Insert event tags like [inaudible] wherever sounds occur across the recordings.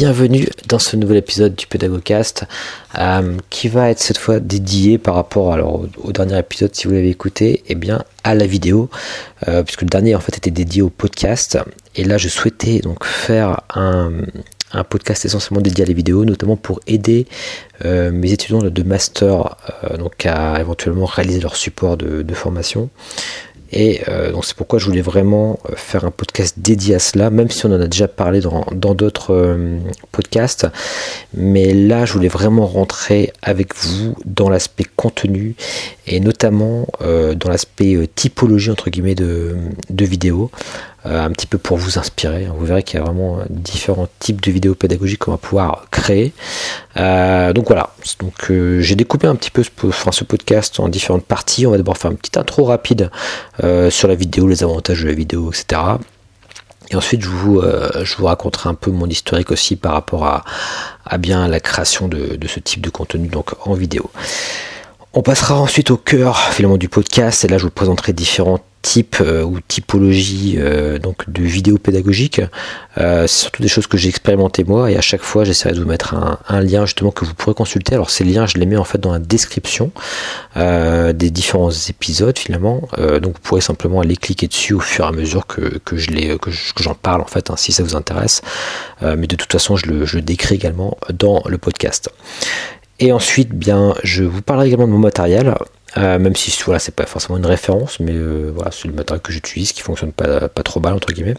Bienvenue dans ce nouvel épisode du Pédagogcast euh, qui va être cette fois dédié par rapport alors, au, dernier épisode si vous l'avez écouté et eh bien à la vidéo euh, puisque le dernier en fait était dédié au podcast. Et là je souhaitais donc faire un, podcast essentiellement dédié à la vidéo notamment pour aider euh, mes étudiants de master donc à éventuellement réaliser leur support de formation et euh, donc c'est pourquoi je voulais vraiment euh, faire un podcast dédié à cela, même si on en a déjà parlé dans d'autres euh, podcasts. Mais là, je voulais vraiment rentrer avec vous dans l'aspect contenu et notamment dans l'aspect typologie entre guillemets de, de vidéos. Euh, un petit peu pour vous inspirer. Vous verrez qu'il y a vraiment différents types de vidéos pédagogiques qu'on va pouvoir créer. Euh, donc voilà, donc euh, j'ai découpé un petit peu ce, podcast en différentes parties. On va d'abord faire une petite intro rapide sur la vidéo, les avantages de la vidéo, etc. Et ensuite, je vous, raconterai un peu mon historique aussi par rapport à, à bien la création de, de, ce type de contenu donc en vidéo. On passera ensuite au cœur finalement du podcast et là je vous présenterai différents type euh, ou typologie euh, donc de vidéos pédagogiques. Euh, c'est surtout des choses que j'ai expérimenté moi et à chaque fois j'essaierai de vous mettre un, lien justement que vous pourrez consulter. Alors ces liens je les mets en fait dans la description des différents épisodes finalement. donc vous pourrez simplement aller cliquer dessus au fur et à mesure que, que je les que j'en parle en fait hein, si ça vous intéresse. mais de toute façon je le, je décris également dans le podcast. Et ensuite, bien, je vous parlerai également de mon matériel. Euh, même si voilà, c'est pas forcément une référence, mais euh, voilà, c'est le matériel que j'utilise qui fonctionne pas, pas trop mal entre guillemets.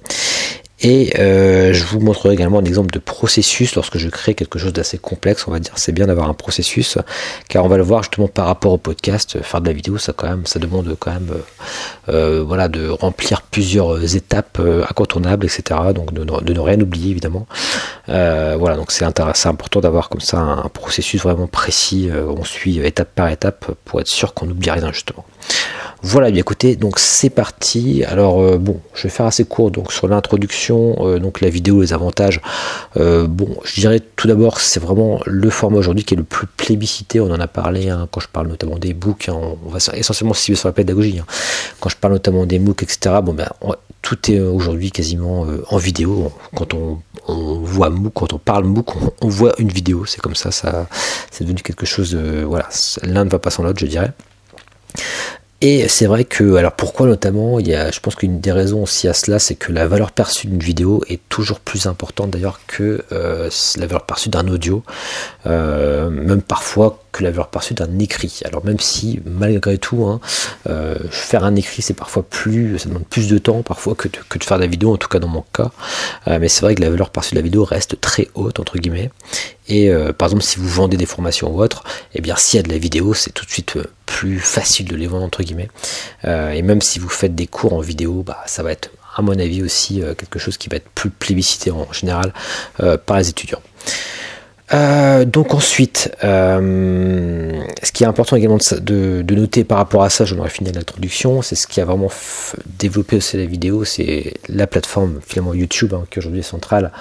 Et euh, je vous montrerai également un exemple de processus lorsque je crée quelque chose d'assez complexe, on va dire. C'est bien d'avoir un processus, car on va le voir justement par rapport au podcast. Faire de la vidéo, ça quand même, ça demande quand même, euh, voilà, de remplir plusieurs étapes euh, incontournables, etc. Donc de, ne rien oublier évidemment. voilà, donc c'est important d'avoir comme ça un, processus vraiment précis. on suit étape par étape pour être sûr qu'on n'oublie rien justement. Voilà, bien écoutez, donc c'est parti. Alors euh, bon, je vais faire assez court donc sur l'introduction, euh, donc la vidéo, les avantages. Euh, bon, je dirais tout d'abord c'est vraiment le format aujourd'hui qui est le plus plébiscité. On en a parlé hein, quand je parle notamment des books. Hein, on va essentiellement se sur la pédagogie. Hein. Quand je parle notamment des MOOC, etc. Bon ben tout est aujourd'hui quasiment en vidéo. Quand on, voit MOOC, quand on parle MOOC, on, on voit une vidéo. C'est comme ça, ça c'est devenu quelque chose. De, voilà, l'un ne va pas sans l'autre, je dirais. Et c'est vrai que, alors pourquoi notamment, il y a, je pense qu'une des raisons aussi à cela, c'est que la valeur perçue d'une vidéo est toujours plus importante d'ailleurs que euh, la valeur perçue d'un audio, euh, même parfois que la valeur perçue d'un écrit. Alors même si malgré tout, hein, euh, faire un écrit c'est parfois plus, ça demande plus de temps parfois que de, que de faire de la vidéo, en tout cas dans mon cas. mais c'est vrai que la valeur perçue de la vidéo reste très haute entre guillemets. Et par exemple, si vous vendez des formations ou autre, eh bien, s'il y a de la vidéo, c'est tout de suite plus facile de les vendre entre guillemets. Euh, et même si vous faites des cours en vidéo, bah, ça va être, à mon avis, aussi quelque chose qui va être plus plébiscité en général par les étudiants. Euh, donc ensuite, euh, ce qui est important également de, noter par rapport à ça, j'en aurais fini l'introduction, c'est ce qui a vraiment développé aussi la vidéo, c'est la plateforme finalement YouTube hein, qui aujourd'hui est centrale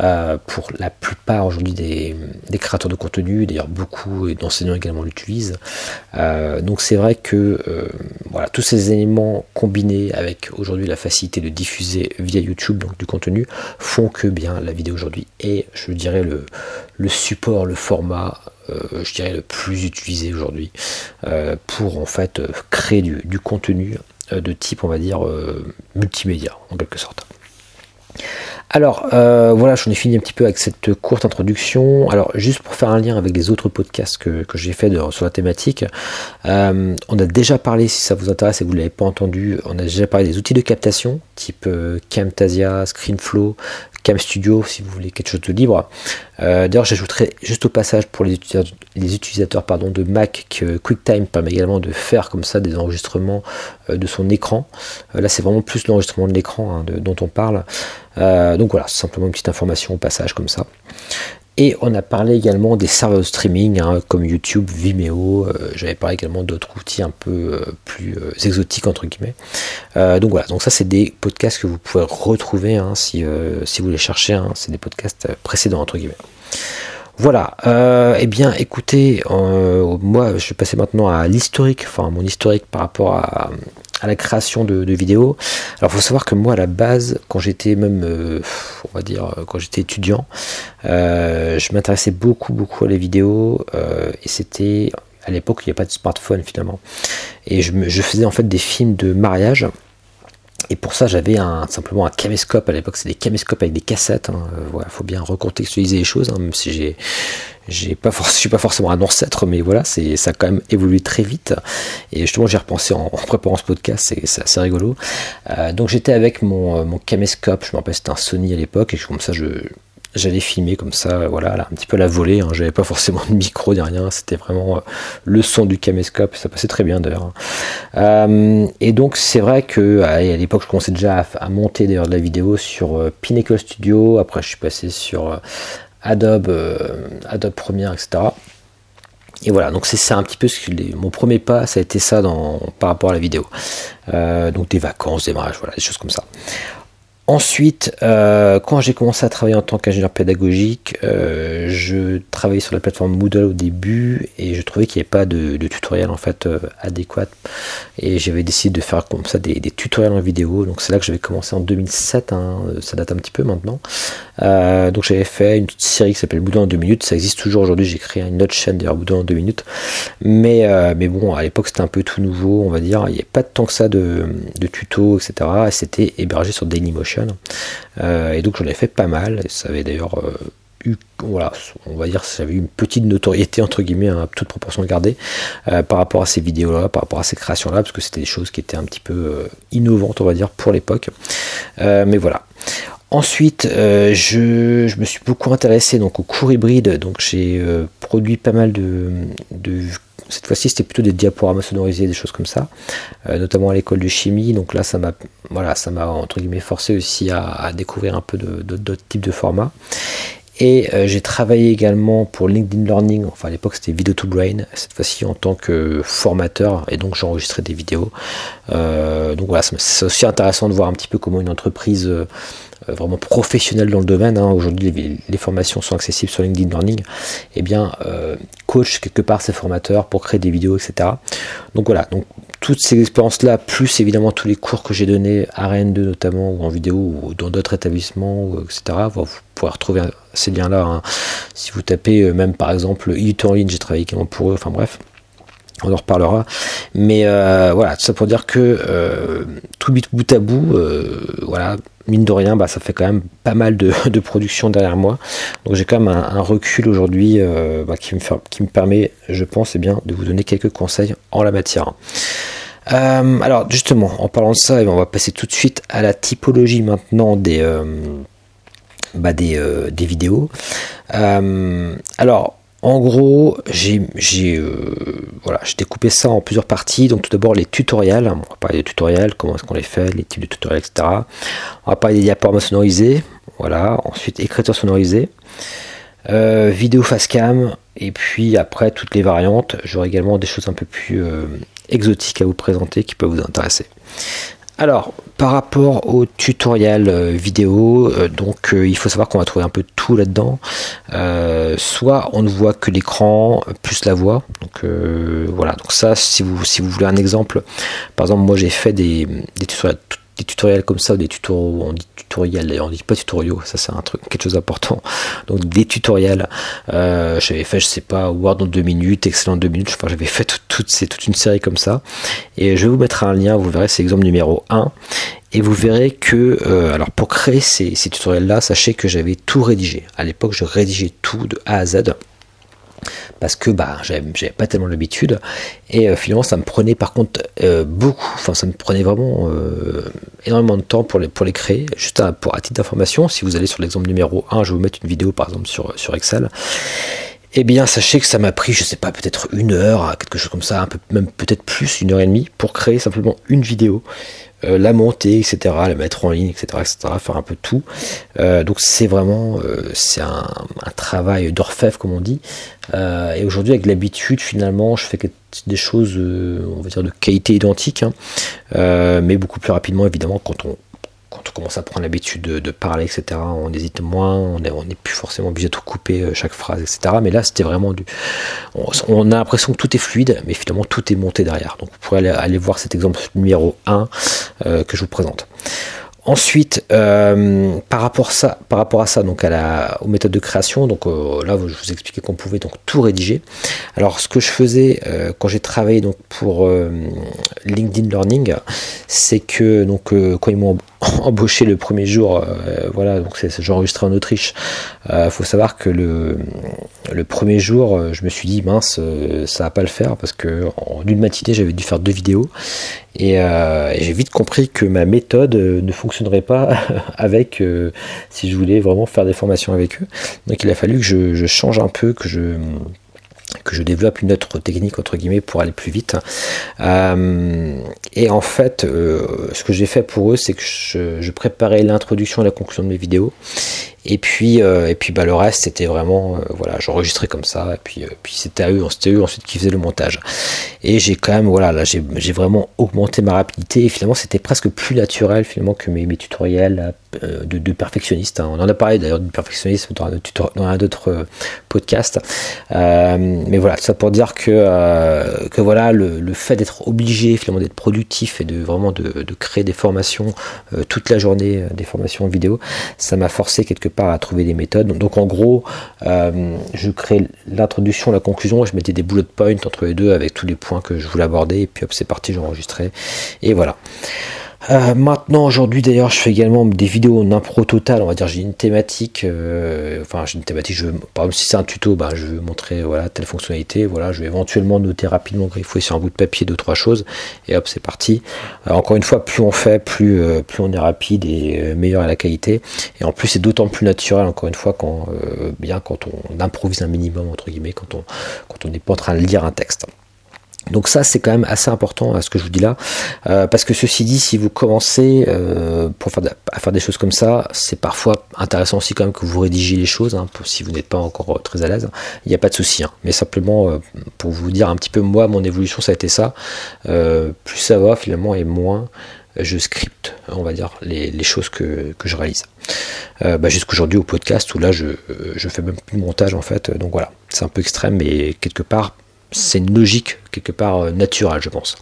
euh, pour la plupart aujourd'hui des, créateurs de contenu, d'ailleurs beaucoup d'enseignants également l'utilisent. donc c'est vrai que voilà tous ces éléments combinés avec aujourd'hui la facilité de diffuser via YouTube donc du contenu font que bien la vidéo aujourd'hui est, je dirais le le support, le format, euh, je dirais, le plus utilisé aujourd'hui euh, pour en fait créer du, contenu euh, de type, on va dire, multimédia en quelque sorte. Alors voilà, j'en ai fini un petit peu avec cette courte introduction. Alors juste pour faire un lien avec les autres podcasts que, j'ai fait sur la thématique, on a déjà parlé, si ça vous intéresse et que vous ne l'avez pas entendu, on a déjà parlé des outils de captation type Camtasia, ScreenFlow, Cam Studio si vous voulez quelque chose de libre. Euh, d'ailleurs, j'ajouterai juste au passage pour les utilisateurs, de Mac que QuickTime permet également de faire comme ça des enregistrements euh, de son écran. Euh, là, c'est vraiment plus l'enregistrement de l'écran hein, dont on parle. donc voilà, simplement une petite information au passage comme ça. Et on a parlé également des serveurs de streaming hein, comme YouTube, Vimeo. Euh, j'avais parlé également d'autres outils un peu euh, plus euh, exotiques entre guillemets. donc voilà, donc ça c'est des podcasts que vous pouvez retrouver hein, si, si vous les cherchez. Hein. c'est des podcasts précédents entre guillemets. Voilà, eh bien écoutez, moi je vais passer maintenant à l'historique, enfin mon historique par rapport à, la création de, vidéos. Alors faut savoir que moi à la base, quand j'étais même, euh, on va dire, quand j'étais étudiant, euh, je m'intéressais beaucoup beaucoup à les vidéos euh, et c'était à l'époque il n'y a pas de smartphone finalement. Et je, faisais en fait des films de mariage. Et pour ça, j'avais un, simplement un caméscope. À l'époque, c'est des caméscopes avec des cassettes. Hein. faut bien recontextualiser les choses, hein, même si j'ai, j'ai pas suis pas forcément un ancêtre, mais voilà, c'est ça a quand même évolué très vite. Et justement, j'ai repensé en, préparant ce podcast, c'est assez rigolo. Euh, donc j'étais avec mon, euh, mon caméscope, je me rappelle c'était un Sony à l'époque, et comme ça je j'allais filmer comme ça, voilà, un petit peu à la volée. Hein. J'avais pas forcément de micro ni rien. C'était vraiment euh, le son du caméscope. Ça passait très bien d'ailleurs. Hein. et donc c'est vrai que à, l'époque, je commençais déjà à, monter d'ailleurs de la vidéo sur Pinnacle Studio. Après, je suis passé sur Adobe, euh, Adobe Premiere, etc. Et voilà, donc c'est un petit peu ce que mon premier pas, ça a été ça dans, par rapport à la vidéo. Euh, donc des vacances, des mariages, voilà, des choses comme ça. Ensuite, euh, quand j'ai commencé à travailler en tant qu'ingénieur pédagogique, euh, je travaillais sur la plateforme Moodle au début et je trouvais qu'il n'y avait pas de, tutoriel en fait euh, adéquat. Et j'avais décidé de faire comme ça des, tutoriels en vidéo. Donc c'est là que j'avais commencé en 2007, hein, ça date un petit peu maintenant. donc j'avais fait une série qui s'appelle Moodle en 2 minutes. Ça existe toujours aujourd'hui. J'ai créé une autre chaîne d'ailleurs Moodle en 2 minutes. Mais, mais bon, à l'époque c'était un peu tout nouveau, on va dire. Il n'y avait pas tant que ça de, de tutos, etc. Et c'était hébergé sur Dailymotion. Euh, et donc j'en ai fait pas mal. Ça avait d'ailleurs euh, eu, voilà, on va dire, ça avait eu une petite notoriété entre guillemets, à toute proportion gardée, euh, par rapport à ces vidéos-là, par rapport à ces créations-là, parce que c'était des choses qui étaient un petit peu innovantes, on va dire, pour l'époque. mais voilà. Ensuite, je, me suis beaucoup intéressé donc au cours hybride, donc j'ai produit pas mal de, de cette fois-ci, c'était plutôt des diaporamas sonorisés, des choses comme ça, euh, notamment à l'école de chimie. Donc là, ça m'a, voilà, ça m'a entre guillemets forcé aussi à, découvrir un peu d'autres types de formats. Et euh, j'ai travaillé également pour LinkedIn Learning, enfin à l'époque c'était Video to Brain, cette fois-ci en tant que formateur, et donc j'enregistrais des vidéos. Euh, donc voilà, c'est aussi intéressant de voir un petit peu comment une entreprise euh, vraiment professionnel dans le domaine, hein. aujourd'hui les, formations sont accessibles sur LinkedIn Learning, et eh bien coach quelque part ses formateurs pour créer des vidéos, etc. Donc voilà, toutes ces expériences-là, plus évidemment tous les cours que j'ai donnés à RN2 notamment, ou en vidéo, ou dans d'autres établissements, etc. Vous pouvez retrouver ces liens-là. Hein. Si vous tapez euh, même par exemple e en ligne, j'ai travaillé également pour eux, enfin bref on en reparlera. Mais voilà, tout ça pour dire que tout bout à bout, voilà, mine de rien, bah, ça fait quand même pas mal de, [laughs] production derrière moi. Donc j'ai quand même un, recul aujourd'hui euh, bah, qui, me me permet, je pense, eh bien, de vous donner quelques conseils en la matière. Euh, alors justement, en parlant de ça, eh on va passer tout de suite à la typologie maintenant des, euh, bah, des, vidéos. alors, en gros, j'ai euh, découpé ça en plusieurs parties. Donc tout d'abord les tutoriels. On va parler des tutoriels, comment est-ce qu'on les fait, les types de tutoriels, etc. On va parler des diaporamas sonorisés. Voilà. Ensuite écriture sonorisée. Euh, vidéo face cam. Et puis après toutes les variantes. J'aurai également des choses un peu plus euh, exotiques à vous présenter qui peuvent vous intéresser. Alors, par rapport au tutoriel euh, vidéo, euh, donc euh, il faut savoir qu'on va trouver un peu tout là-dedans. soit on ne voit que l'écran plus la voix. Donc voilà. Donc ça, si vous si vous voulez un exemple, par exemple, moi j'ai fait des, des tutoriels des tutoriels comme ça, des tutos, on dit tutoriels d'ailleurs, on dit pas tutoriaux, ça c'est un truc, quelque chose d'important. Donc des tutoriels, euh, j'avais fait, je sais pas, Word en deux minutes, Excel en deux minutes, enfin j'avais fait toute, c'est toute une série comme ça. Et je vais vous mettre un lien, vous verrez, c'est l'exemple numéro 1. Et vous verrez que, euh, alors pour créer ces, ces tutoriels-là, sachez que j'avais tout rédigé. À l'époque, je rédigeais tout de A à Z parce que bah j'avais pas tellement l'habitude. Et euh, finalement ça me prenait par contre euh, beaucoup. Enfin ça me prenait vraiment euh, énormément de temps pour les créer. Juste à, pour à titre d'information si vous allez sur l'exemple numéro 1 je vais vous mettre une vidéo par exemple sur sur Excel. Eh bien, sachez que ça m'a pris, je sais pas, peut-être une heure, quelque chose comme ça, même peut-être plus, une heure et demie, pour créer simplement une vidéo, euh, la monter, etc., la mettre en ligne, etc., etc., faire un peu tout. Euh, donc c'est vraiment, euh, c'est un, travail d'orfèvre, comme on dit. et aujourd'hui, avec l'habitude, finalement, je fais des choses, on va dire, de qualité identique, hein. mais beaucoup plus rapidement, évidemment, quand on quand on commence à prendre l'habitude de, parler, etc., on hésite moins, on n'est plus forcément obligé de tout couper euh, chaque phrase, etc. Mais là, c'était vraiment du. On, a l'impression que tout est fluide, mais finalement, tout est monté derrière. Donc, vous pourrez aller, voir cet exemple numéro 1 euh, que je vous présente. Ensuite, euh, par, rapport à ça, donc à la, aux méthodes de création, donc là je vous expliquais qu'on pouvait donc tout rédiger. Alors ce que je faisais quand j'ai travaillé donc pour LinkedIn Learning, c'est que donc quand ils m'ont [laughs] embauché le premier jour, voilà donc c'est j'enregistrais en Autriche. Il faut savoir que le, le premier jour, je me suis dit mince, ça va pas le faire parce que en une matinée j'avais dû faire deux vidéos euh, et, j'ai vite compris que ma méthode euh, ne fonctionnerait pas [laughs] avec euh, si je voulais vraiment faire des formations avec eux. Donc il a fallu que je, change un peu, que je que je développe une autre technique entre guillemets pour aller plus vite. et en fait, ce que j'ai fait pour eux, c'est que je, je préparais l'introduction et la conclusion de mes vidéos. Et puis, euh, et puis bah, le reste, c'était vraiment, euh, voilà, j'enregistrais comme ça, et puis, euh, puis c'était à eux, c'était ensuite qui faisaient le montage. Et j'ai quand même, voilà, là, j'ai vraiment augmenté ma rapidité, et finalement, c'était presque plus naturel, finalement, que mes, mes tutoriels de, de perfectionniste. Hein. On en a parlé d'ailleurs du perfectionnisme dans, dans un autre podcast. mais voilà, ça pour dire que, que voilà, le, le fait d'être obligé, finalement, d'être productif et de vraiment de, de créer des formations toute la journée, des formations vidéo, ça m'a forcé quelque part à trouver des méthodes. Donc en gros, euh, je crée l'introduction, la conclusion, je mettais des bullet points entre les deux avec tous les points que je voulais aborder, et puis hop, c'est parti, j'enregistrais, et voilà. Euh, maintenant, aujourd'hui, d'ailleurs, je fais également des vidéos en impro total. On va dire, j'ai une thématique. Euh, enfin, j'ai une thématique. Je par exemple, si c'est un tuto, bah, je vais montrer voilà telle fonctionnalité. Voilà, je vais éventuellement noter rapidement, griffer sur un bout de papier deux trois choses. Et hop, c'est parti. Euh, encore une fois, plus on fait, plus plus on est rapide et meilleur à la qualité. Et en plus, c'est d'autant plus naturel. Encore une fois, quand bien quand on improvise un minimum entre guillemets, quand on quand on n'est pas en train de lire un texte. Donc ça c'est quand même assez important à ce que je vous dis là, euh, parce que ceci dit, si vous commencez euh, pour faire à faire des choses comme ça, c'est parfois intéressant aussi quand même que vous rédigiez les choses, hein, si vous n'êtes pas encore euh, très à l'aise, il n'y a pas de souci. Hein. mais simplement pour vous dire un petit peu moi mon évolution ça a été ça, plus ça va finalement et moins je scripte, on va dire, les, choses que, je réalise. Bah, jusqu'aujourd'hui au podcast où là je, je fais même plus de montage en fait, donc voilà, c'est un peu extrême mais quelque part c'est une logique quelque part euh, naturelle, je pense.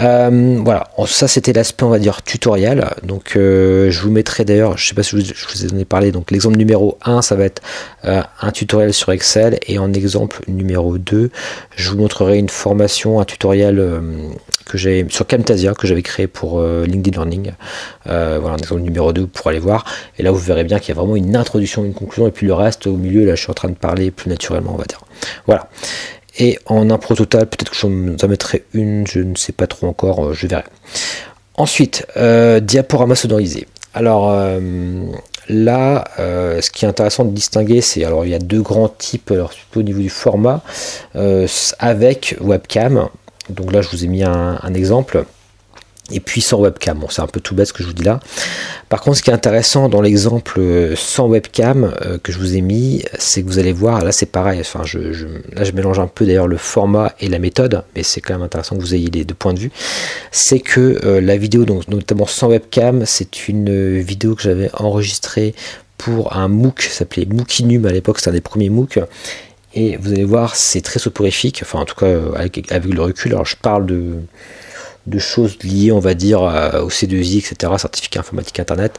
Euh, voilà, ça c'était l'aspect, on va dire, tutoriel. Donc euh, je vous mettrai d'ailleurs, je sais pas si je vous, ai parlé, donc l'exemple numéro 1, ça va être un tutoriel sur Excel, et en exemple numéro 2, je vous montrerai une formation, un tutoriel que j'ai sur Camtasia, que j'avais créé pour LinkedIn Learning. voilà, un exemple numéro 2 pour aller voir. Et là, vous verrez bien qu'il y a vraiment une introduction, une conclusion, et puis le reste, au milieu, là, je suis en train de parler plus naturellement, on va dire. Voilà. Et en impro total, peut-être que j'en mettrai une, je ne sais pas trop encore, euh, je verrai. Ensuite, euh, diaporama sonorisé. Alors euh, là, ce qui est intéressant de distinguer, c'est alors il y a deux grands types, alors au niveau du format, avec webcam. Donc là, je vous ai mis un exemple et puis sans webcam. Bon, c'est un peu tout bête ce que je vous dis là. Par contre, ce qui est intéressant dans l'exemple euh, sans webcam euh, que je vous ai mis, c'est que vous allez voir, là c'est pareil, enfin, je, là je mélange un peu d'ailleurs le format et la méthode, mais c'est quand même intéressant que vous ayez les deux points de vue. C'est que euh, la vidéo, donc, notamment sans webcam, c'est une vidéo que j'avais enregistrée pour un MOOC, ça s'appelait Mookinum à l'époque, c'était un des premiers MOOC. Et vous allez voir, c'est très soporifique, enfin en tout cas avec, avec le recul. Alors je parle de de choses liées, on va dire, au C2I, etc., certificat informatique Internet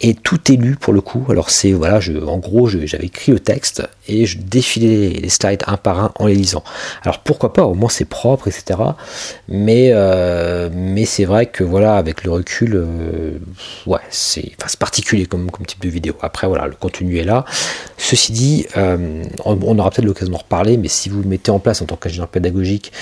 et tout est lu pour le coup. Alors c'est voilà, je, en gros, j'avais écrit le texte et je défilais les, slides un par un en les lisant. Alors pourquoi pas, au moins c'est propre, etc. Mais euh, mais c'est vrai que voilà, avec le recul, euh, ouais, c'est enfin, particulier comme, comme type de vidéo. Après voilà, le contenu est là. Ceci dit, euh, on, aura peut-être l'occasion d'en reparler, mais si vous mettez en place en tant qu'ingénieur pédagogique,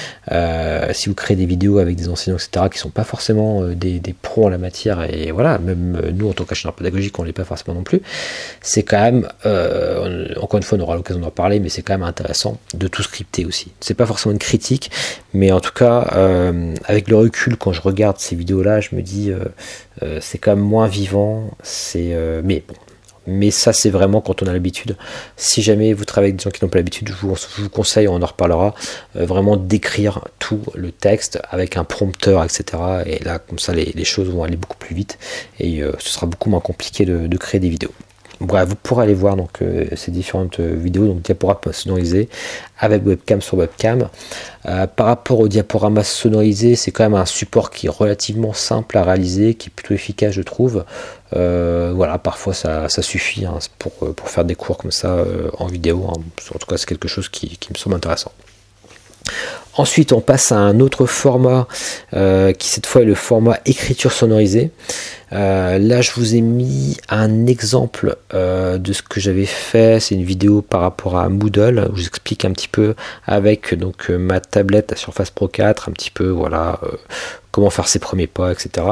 si vous créez des vidéos avec des enseignants, etc., qui sont pas forcément des, pros en la matière, et voilà, même nous en tant qu'ingénieur pédagogique pédagogique, on l'est pas forcément non plus. C'est quand même, encore une fois, on aura l'occasion d'en parler, mais c'est quand même intéressant de tout scripter aussi. C'est pas forcément une critique, mais en tout cas, avec le recul, quand je regarde ces vidéos-là, je me dis, c'est quand même moins vivant. C'est, mais bon, mais ça, c'est vraiment quand on a l'habitude. Si jamais vous travaillez avec des gens qui n'ont pas l'habitude, je vous, conseille, on en reparlera, euh, vraiment d'écrire tout le texte avec un prompteur, etc. Et là, comme ça, les, choses vont aller beaucoup plus vite et euh, ce sera beaucoup moins compliqué de créer des vidéos. Bref, vous pourrez aller voir donc euh, ces différentes euh, vidéos, donc diaporamas sonorisés avec webcam sur webcam. Euh, par rapport au diaporama sonorisé, c'est quand même un support qui est relativement simple à réaliser, qui est plutôt efficace, je trouve. voilà, parfois ça, suffit hein, pour, faire des cours comme ça en vidéo. Hein. En tout cas, c'est quelque chose qui me semble intéressant. Ensuite, on passe à un autre format qui cette fois est le format écriture sonorisée. Euh, là, je vous ai mis un exemple euh, de ce que j'avais fait. C'est une vidéo par rapport à Moodle où j'explique un petit peu avec donc ma tablette la Surface Pro 4, un petit peu voilà comment faire ses premiers pas, etc.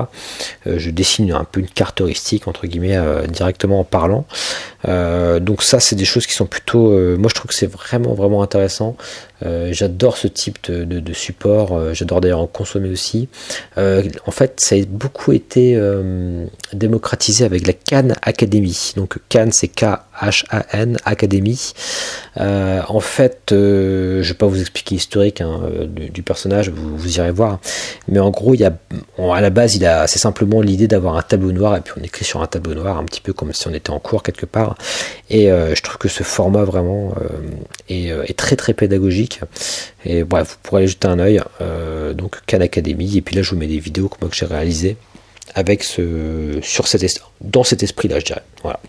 Euh, je dessine un peu une caractéristique entre guillemets euh, directement en parlant. Euh, donc ça, c'est des choses qui sont plutôt, moi je trouve que c'est vraiment vraiment intéressant. j'adore ce type de, support. j'adore d'ailleurs en consommer aussi. en fait, ça a beaucoup été démocratisé avec la Cannes Academy. Donc Cannes, c'est K H-A-N Academy. en fait, je ne vais pas vous expliquer l'historique hein, du, personnage, vous, irez voir. Mais en gros, il y a, à la base, il a, c'est simplement l'idée d'avoir un tableau noir et puis on écrit sur un tableau noir, un petit peu comme si on était en cours quelque part. Et euh, je trouve que ce format vraiment euh, euh, est, très très pédagogique. Et bref, vous pourrez aller jeter un œil. donc Khan Academy. Et puis là, je vous mets des vidéos que moi que j'ai réalisées avec ce, sur cet, dans cet esprit-là, je dirais. Voilà.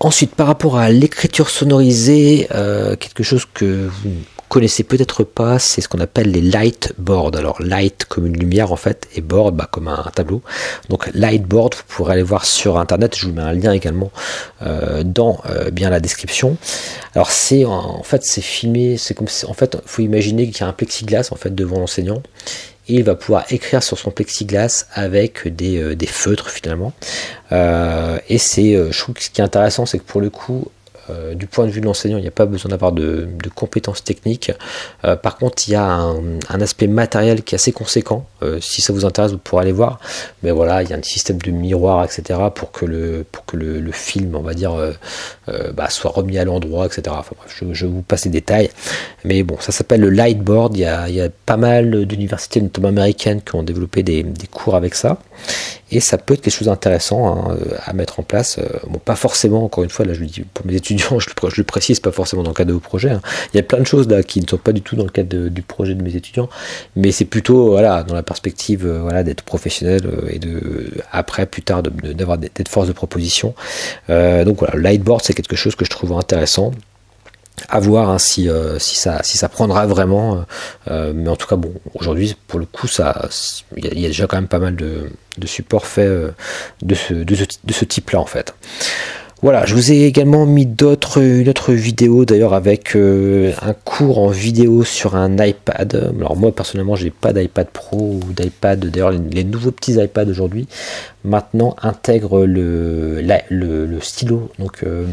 ensuite, par rapport à l'écriture sonorisée, quelque chose que vous connaissez peut-être pas, c'est ce qu'on appelle les light boards. Alors light comme une lumière en fait et board bah, comme un, tableau. Donc light board, vous pourrez aller voir sur internet. Je vous mets un lien également euh, dans euh, bien la description. Alors c'est en fait c'est filmé, c'est comme en fait faut imaginer qu'il y a un plexiglas en fait devant l'enseignant et il va pouvoir écrire sur son plexiglas avec des, euh, feutres finalement. et c'est, je trouve que ce qui est intéressant, c'est que pour le coup, euh, du point de vue de l'enseignant, il n'y a pas besoin d'avoir de, compétences techniques. Euh, par contre, il y a un, aspect matériel qui est assez conséquent. Euh, si ça vous intéresse, vous pourrez aller voir. Mais voilà, il y a un système de miroir, etc. pour que le, film, on va dire, bah, soit remis à l'endroit, etc. Je, vous passe les détails. Mais bon, ça s'appelle le Lightboard. Il y a, pas mal d'universités, notamment américaines, qui ont développé des cours avec ça et ça peut être quelque chose d'intéressant hein, à mettre en place. Euh, bon, pas forcément, encore une fois, là je le dis pour mes [laughs] étudiants, je le, précise, pas forcément dans le cadre de vos projets. Hein. Il y a plein de choses là qui ne sont pas du tout dans le cadre du projet de mes étudiants, mais c'est plutôt voilà dans la perspective euh, voilà d'être professionnel euh, et de après plus tard d'avoir d'être force de proposition. donc voilà, Lightboard c'est quelque chose que je trouve intéressant à voir hein, si, si, ça, si ça prendra vraiment. mais en tout cas, bon, aujourd'hui, pour le coup, il y, a déjà quand même pas mal de, de support fait euh, de ce, de ce, type-là en fait. Voilà, je vous ai également mis d'autres, une autre vidéo d'ailleurs avec euh, un cours en vidéo sur un iPad. Alors moi personnellement j'ai pas d'iPad Pro ou d'iPad. D'ailleurs les, nouveaux petits iPads aujourd'hui maintenant intègrent le, stylo donc euh,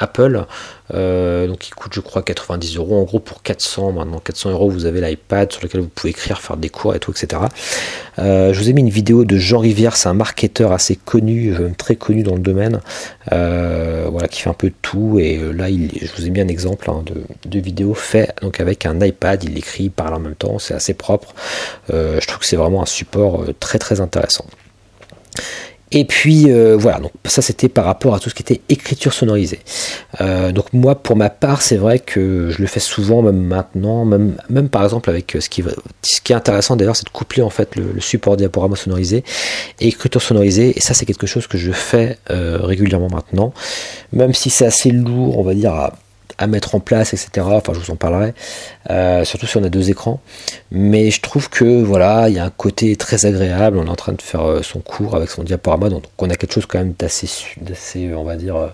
Apple, euh, donc il coûte je crois 90 euros. En gros pour 400 maintenant 400 euros vous avez l'iPad sur lequel vous pouvez écrire, faire des cours et tout, etc. Euh, je vous ai mis une vidéo de Jean Rivière, c'est un marketeur assez connu, euh, très connu dans le domaine, voilà qui fait un peu tout. Et là je vous ai mis un exemple hein, de, de, vidéo fait donc avec un iPad, il écrit, il parle en même temps, c'est assez propre. je trouve que c'est vraiment un support très très intéressant. Et puis euh, voilà, donc ça c'était par rapport à tout ce qui était écriture sonorisée. Euh, donc moi pour ma part c'est vrai que je le fais souvent même maintenant, même, même par exemple avec euh, ce qui, ce qui est intéressant d'ailleurs c'est de coupler en fait le, support diaporama sonorisé et écriture sonorisée et ça c'est quelque chose que je fais régulièrement maintenant, même si c'est assez lourd on va dire à à mettre en place, etc. Enfin, je vous en parlerai, euh, surtout si on a deux écrans. Mais je trouve que voilà, il y a un côté très agréable. On est en train de faire euh, son cours avec son diaporama, donc on a quelque chose quand même d'assez, on va dire,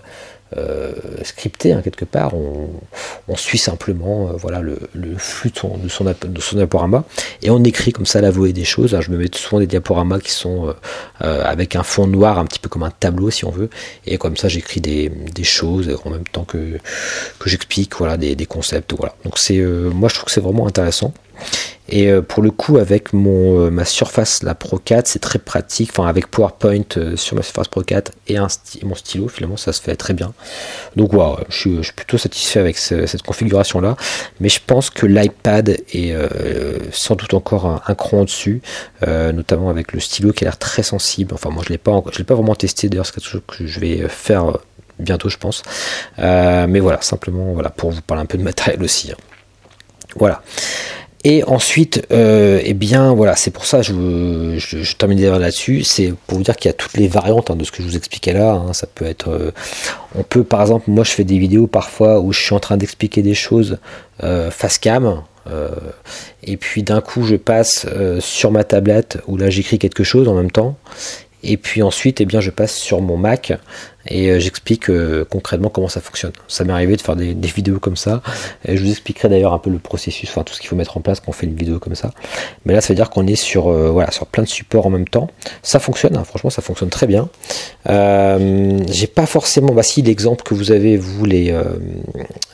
scripté hein, quelque part. On, suit simplement voilà le, flux de son, diaporama et on écrit comme ça la volée des choses. je me mets souvent des diaporamas qui sont avec un fond noir, un petit peu comme un tableau si on veut, et comme ça j'écris des, choses en même temps que, que j'explique voilà des, des, concepts. Voilà. Donc c'est moi je trouve que c'est vraiment intéressant. Et euh, pour le coup, avec mon, euh, ma Surface la Pro 4, c'est très pratique. Enfin, avec PowerPoint euh, sur ma Surface Pro 4 et mon stylo, finalement, ça se fait très bien. Donc, voilà, je, suis, plutôt satisfait avec cette configuration-là. Mais je pense que l'iPad est sans doute encore un, cran au-dessus, notamment avec le stylo qui a l'air très sensible. Enfin, moi, je je l'ai pas vraiment testé. D'ailleurs, c'est quelque chose que je vais faire bientôt, je pense. mais voilà, simplement, voilà, pour vous parler un peu de matériel aussi. Hein. Voilà. Et ensuite, euh, eh bien voilà, c'est pour ça, je, je, je termine là-dessus, c'est pour vous dire qu'il y a toutes les variantes hein, de ce que je vous expliquais là. Hein. ça peut être, euh, on peut par exemple, moi je fais des vidéos parfois où je suis en train d'expliquer des choses euh, face cam, et puis d'un coup je passe sur ma tablette où là j'écris quelque chose en même temps, et puis ensuite, eh bien, je passe sur mon Mac et euh, j'explique euh, concrètement comment ça fonctionne. Ça m'est arrivé de faire des, vidéos comme ça. Je vous expliquerai d'ailleurs un peu le processus, enfin tout ce qu'il faut mettre en place quand on fait une vidéo comme ça. Mais là, ça veut dire qu'on est sur, euh, voilà, sur plein de supports en même temps. Ça fonctionne, hein, franchement, ça fonctionne très bien. J'ai pas forcément, bah si l'exemple que vous avez, vous, les,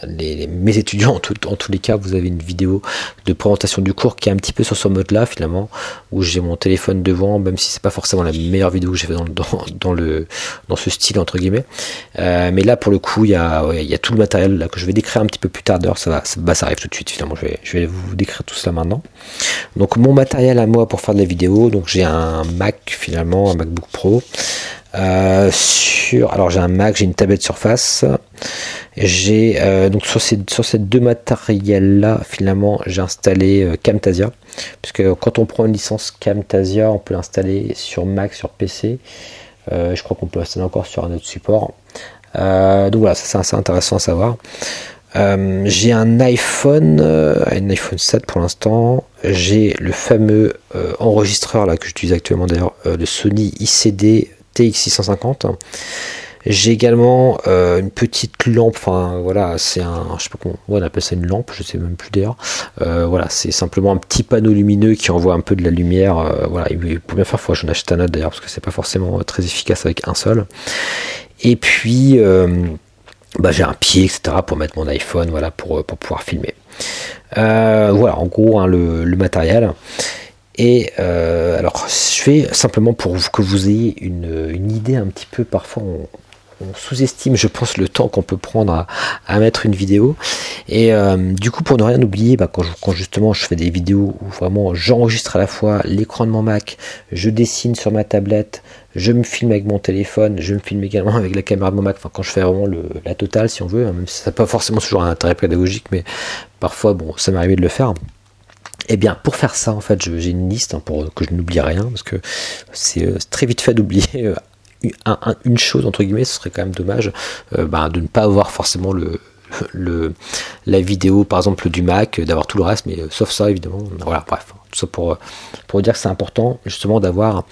les, mes étudiants, en, tous les cas, vous avez une vidéo de présentation du cours qui est un petit peu sur ce mode-là, finalement, où j'ai mon téléphone devant, même si c'est pas forcément la meilleure vidéo que j'ai fait dans, dans, dans, le, dans ce style, entre euh, mais là, pour le coup, il y, a, il y a tout le matériel là, que je vais décrire un petit peu plus tard. D'ailleurs, ça, va, ça, bah, ça arrive tout de suite. Finalement, je vais, je vais vous décrire tout cela maintenant. Donc, mon matériel à moi pour faire de la vidéo. Donc, j'ai un Mac finalement, un MacBook Pro. Euh, sur, alors j'ai un Mac, j'ai une tablette Surface. J'ai euh, donc sur ces, sur ces deux matériels là, finalement, j'ai installé Camtasia, puisque quand on prend une licence Camtasia, on peut l'installer sur Mac, sur PC. Euh, je crois qu'on peut installer encore sur un autre support. Euh, donc voilà, ça c'est intéressant à savoir. Euh, j'ai un iPhone, un iPhone 7 pour l'instant. J'ai le fameux enregistreur là que j'utilise actuellement d'ailleurs, le Sony ICD TX650. J'ai également euh, une petite lampe, enfin voilà, c'est un, je sais pas comment on appelle ça une lampe, je sais même plus d'ailleurs. Euh, voilà, c'est simplement un petit panneau lumineux qui envoie un peu de la lumière. Euh, voilà, et pour bien faire, faut que j'en achète un autre d'ailleurs parce que c'est pas forcément très efficace avec un seul. Et puis, bah, j'ai un pied, etc. pour mettre mon iPhone, voilà, pour, pour pouvoir filmer. voilà, en gros, hein, le, le, matériel. Et alors, je fais simplement pour que vous ayez une, une idée un petit peu, parfois on sous-estime, je pense, le temps qu'on peut prendre à, mettre une vidéo. Et euh, du coup, pour ne rien oublier, bah, quand, justement je fais des vidéos où vraiment j'enregistre à la fois l'écran de mon Mac, je dessine sur ma tablette, je me filme avec mon téléphone, je me filme également [laughs] avec la caméra de mon Mac, enfin quand je fais vraiment la totale si on veut, hein, même si ça n'a pas forcément toujours un intérêt pédagogique, mais parfois bon ça m'est arrivé de le faire. Et eh bien, pour faire ça, en fait, j'ai une liste hein, pour que je n'oublie rien, parce que c'est euh, très vite fait d'oublier euh, une chose entre guillemets, ce serait quand même dommage euh, bah, de ne pas avoir forcément le, la vidéo par exemple du Mac, d'avoir tout le reste, mais euh, sauf ça évidemment. Voilà, bref, tout ça pour, pour dire que c'est important justement d'avoir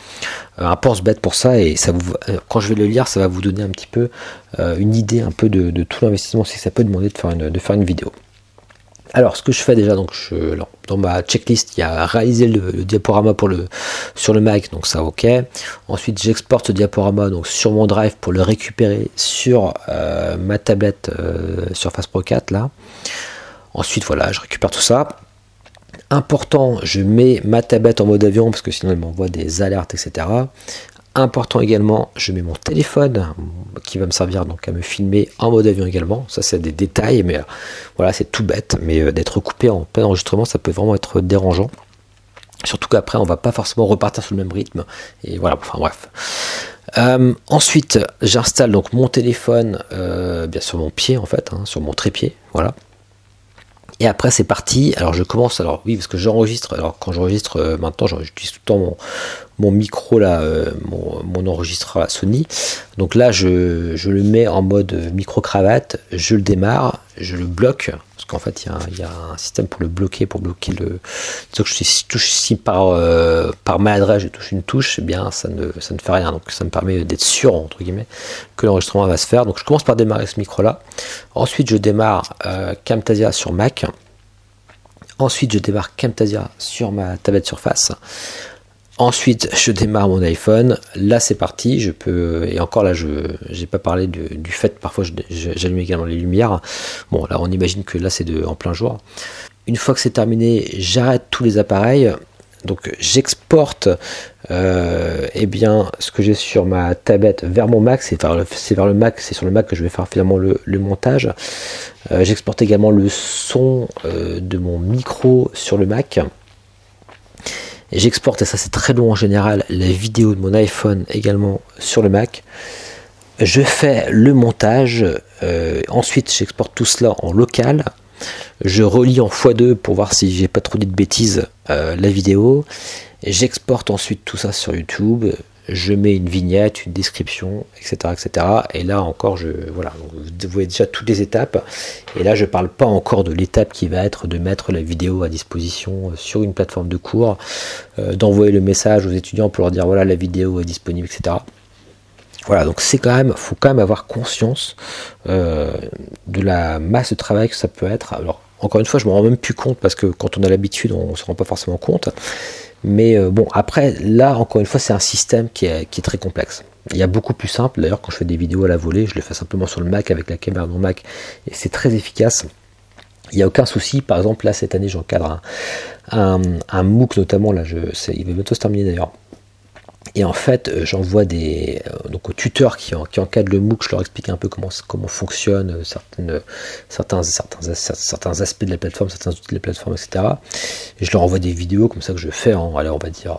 euh, un pense-bête pour ça et ça vous, quand je vais le lire, ça va vous donner un petit peu une idée un peu de, de tout l'investissement si ça peut demander de faire une, de faire une vidéo. Alors, ce que je fais déjà, donc dans ma checklist, il y a réaliser le, diaporama sur le Mac, donc ça ok. Ensuite, j'exporte ce diaporama donc sur mon drive pour le récupérer sur euh, ma tablette euh, Surface Pro 4 là. Ensuite, voilà, je récupère tout ça. Important, je mets ma tablette en mode avion parce que sinon elle m'envoie des alertes, etc. Important également, je mets mon téléphone qui va me servir donc à me filmer en mode avion également. Ça c'est des détails, mais euh, voilà c'est tout bête. Mais euh, d'être coupé en plein enregistrement, ça peut vraiment être dérangeant. Surtout qu'après on va pas forcément repartir sur le même rythme. Et voilà, enfin bref. Euh, ensuite, j'installe donc mon téléphone bien sur mon pied en fait, hein, sur mon trépied, voilà. Et après c'est parti. Alors je commence, alors oui, parce que j'enregistre. Alors quand j'enregistre euh, maintenant, j'utilise tout le temps mon, micro là, euh, mon, enregistreur Sony. Donc là je, le mets en mode micro cravate, je le démarre, je le bloque parce qu'en fait il y, a un système pour le bloquer, pour bloquer le. Donc je, si touche ici par euh, par maladresse, je touche une touche, eh bien ça ne ça ne fait rien. Donc ça me permet d'être sûr entre guillemets que l'enregistrement va se faire. Donc je commence par démarrer ce micro là. Ensuite je démarre euh, Camtasia sur Mac. Ensuite je démarre Camtasia sur ma tablette Surface. Ensuite, je démarre mon iPhone. Là, c'est parti. Je peux et encore là, je n'ai pas parlé du fait parfois j'allume également les lumières. Bon, là, on imagine que là, c'est en plein jour. Une fois que c'est terminé, j'arrête tous les appareils. Donc, j'exporte euh, eh bien ce que j'ai sur ma tablette vers mon Mac. C'est vers, le Mac, c'est sur le Mac que je vais faire finalement le, montage. Euh, j'exporte également le son euh, de mon micro sur le Mac. J'exporte, et ça c'est très long en général, la vidéo de mon iPhone également sur le Mac. Je fais le montage, euh, ensuite j'exporte tout cela en local. Je relis en x2 pour voir si j'ai pas trop dit de bêtises euh, la vidéo. J'exporte ensuite tout ça sur YouTube je mets une vignette, une description, etc. etc. Et là encore, je, voilà, vous voyez déjà toutes les étapes. Et là, je ne parle pas encore de l'étape qui va être de mettre la vidéo à disposition sur une plateforme de cours, euh, d'envoyer le message aux étudiants pour leur dire voilà, la vidéo est disponible, etc. Voilà, donc c'est quand même, faut quand même avoir conscience euh, de la masse de travail que ça peut être. Alors, encore une fois, je me rends même plus compte parce que quand on a l'habitude, on ne se rend pas forcément compte. Mais euh, bon, après, là, encore une fois, c'est un système qui est, très complexe. Il y a beaucoup plus simple. D'ailleurs, quand je fais des vidéos à la volée, je le fais simplement sur le Mac avec la caméra de mon Mac et c'est très efficace. Il n'y a aucun souci. Par exemple, là, cette année, j'encadre un, un, MOOC notamment. Là, il va bientôt se terminer d'ailleurs. Et en fait, euh, j'envoie des euh, donc aux tuteurs qui, qui, encadrent le MOOC, je leur explique un peu comment comment fonctionne euh, certaines, certains, certains, certains aspects de la plateforme, certains outils de la plateforme, etc. Et je leur envoie des vidéos comme ça que je fais en, allez, on va dire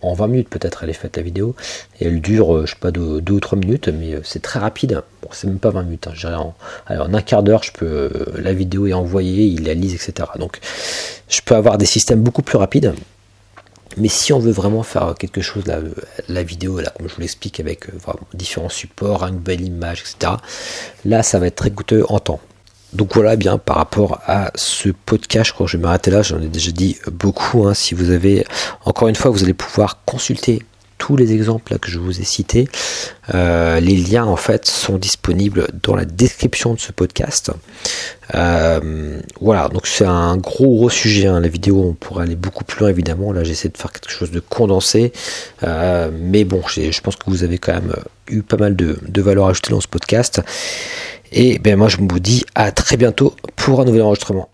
en 20 minutes. Peut-être elle est faite la vidéo. Et elle dure je sais pas 2 ou 3 minutes mais c'est très rapide. Bon c'est même pas 20 minutes hein, en, alors, en un quart d'heure je peux la vidéo est envoyée il la lise etc donc je peux avoir des systèmes beaucoup plus rapides mais si on veut vraiment faire quelque chose, la, vidéo, là, comme je vous l'explique, avec euh, différents supports, une belle image, etc., là, ça va être très coûteux en temps. Donc voilà eh bien par rapport à ce podcast, je crois que je vais m'arrêter là, j'en ai déjà dit beaucoup. Hein. si vous avez, encore une fois, vous allez pouvoir consulter les exemples que je vous ai cités. Euh, les liens en fait sont disponibles dans la description de ce podcast. Euh, voilà, donc c'est un gros gros sujet. Hein. La vidéo, on pourrait aller beaucoup plus loin évidemment. Là, j'essaie de faire quelque chose de condensé, euh, mais bon, je pense que vous avez quand même eu pas mal de, de valeur ajoutée dans ce podcast. Et ben moi, je vous dis à très bientôt pour un nouvel enregistrement.